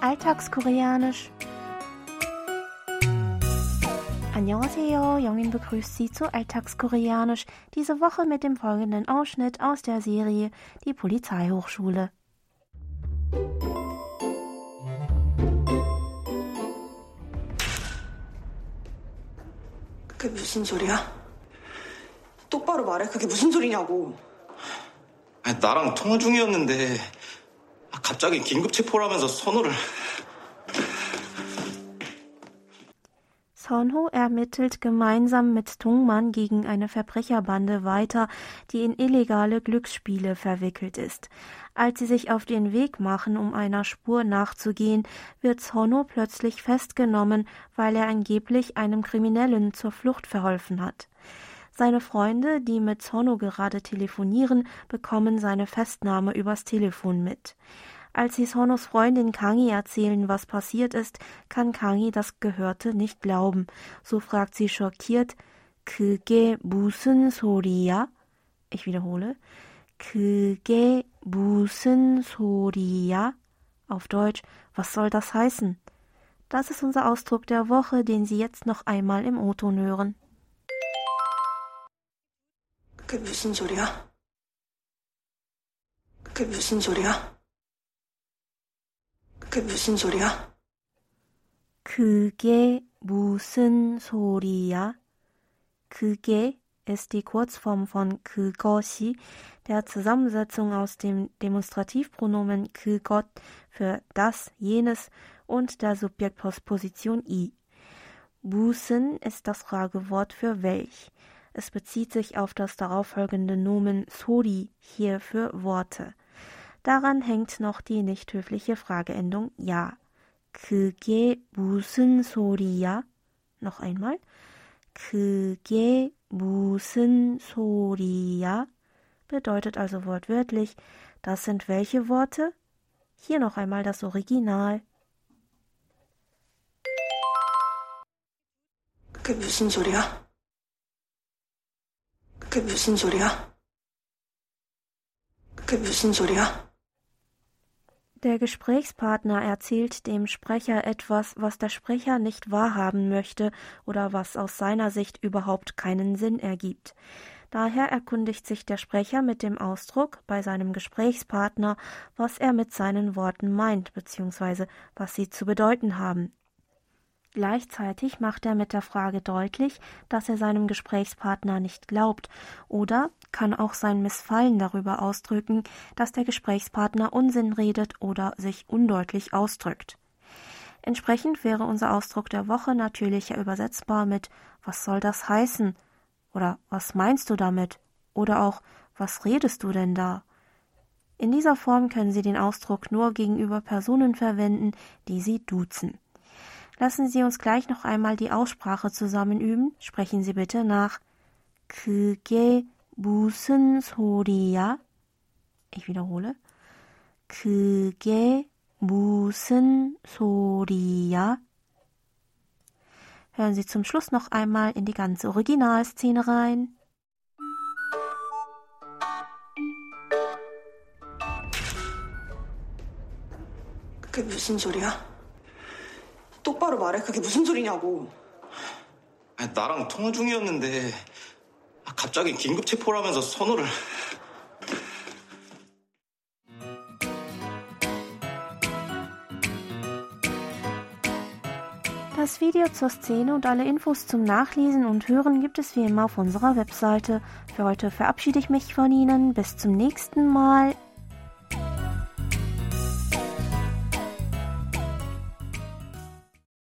Alltagskoreanisch. Annyeonghaseyo, Jongin begrüßt Sie zu Alltagskoreanisch, diese Woche mit dem folgenden Ausschnitt aus der Serie Die Polizeihochschule. 그게 무슨 소리야? 똑바로 말해. 그게 무슨 소리냐고. 아니, 나랑 통화 중이었는데 아, 갑자기 긴급 체포라면서 선호를 Sonho ermittelt gemeinsam mit Tungmann gegen eine Verbrecherbande weiter, die in illegale Glücksspiele verwickelt ist. Als sie sich auf den Weg machen, um einer Spur nachzugehen, wird Sonho plötzlich festgenommen, weil er angeblich einem Kriminellen zur Flucht verholfen hat. Seine Freunde, die mit Sonno gerade telefonieren, bekommen seine Festnahme übers Telefon mit. Als sie Sonos Freundin Kangi erzählen, was passiert ist, kann Kangi das Gehörte nicht glauben. So fragt sie schockiert, 그게 무슨 소리야? Ich wiederhole, 그게 무슨 소리야? Auf Deutsch, was soll das heißen? Das ist unser Ausdruck der Woche, den Sie jetzt noch einmal im O-Ton hören. 그게 무슨 소리야? 그게 무슨 소리야? 그게 무슨 소리야? 그게 무슨 소리야? 그게 ist die Kurzform von 그것이, der Zusammensetzung aus dem Demonstrativpronomen 그것 für das, jenes und der Subjektpostposition i. 무슨 ist das Fragewort für welch. Es bezieht sich auf das darauffolgende Nomen 소리, hier für Worte. Daran hängt noch die nicht höfliche Frageendung ja. 그게 무슨 소리야? Noch einmal. 그게 무슨 소리야? Bedeutet also wortwörtlich, das sind welche Worte? Hier noch einmal das Original. 그게 무슨 소리야? 그게 무슨 소리야? 그게 무슨 소리야? Der Gesprächspartner erzählt dem Sprecher etwas, was der Sprecher nicht wahrhaben möchte oder was aus seiner Sicht überhaupt keinen Sinn ergibt. Daher erkundigt sich der Sprecher mit dem Ausdruck bei seinem Gesprächspartner, was er mit seinen Worten meint bzw. was sie zu bedeuten haben. Gleichzeitig macht er mit der Frage deutlich, dass er seinem Gesprächspartner nicht glaubt oder kann auch sein Missfallen darüber ausdrücken, dass der Gesprächspartner Unsinn redet oder sich undeutlich ausdrückt. Entsprechend wäre unser Ausdruck der Woche natürlicher übersetzbar mit Was soll das heißen? oder Was meinst du damit? oder auch Was redest du denn da? In dieser Form können Sie den Ausdruck nur gegenüber Personen verwenden, die Sie duzen. Lassen Sie uns gleich noch einmal die Aussprache zusammen üben. Sprechen Sie bitte nach. 그게 무슨 소리야? Ich wiederhole. 그게 무슨 소리야? Hören Sie zum Schluss noch einmal in die ganze Originalszene rein. 그게 무슨 소리야? 똑바로 말해. 그게 무슨 소리냐고. 아니, 나랑 통화 중이었는데 아, 갑자기 긴급 체포라면서 선호를 Das Video zur Szene und alle Infos zum Nachlesen und Hören gibt es wie immer auf unserer Webseite. Für heute verabschiede ich mich von Ihnen. Bis zum nächsten Mal.